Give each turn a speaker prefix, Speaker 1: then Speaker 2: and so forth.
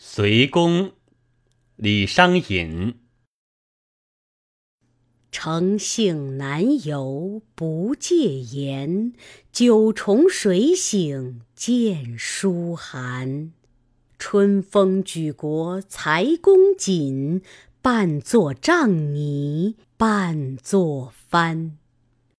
Speaker 1: 随公，李商隐。
Speaker 2: 诚信难游不戒言，九重水醒见书寒。春风举国才公瑾，半作帐泥半作帆。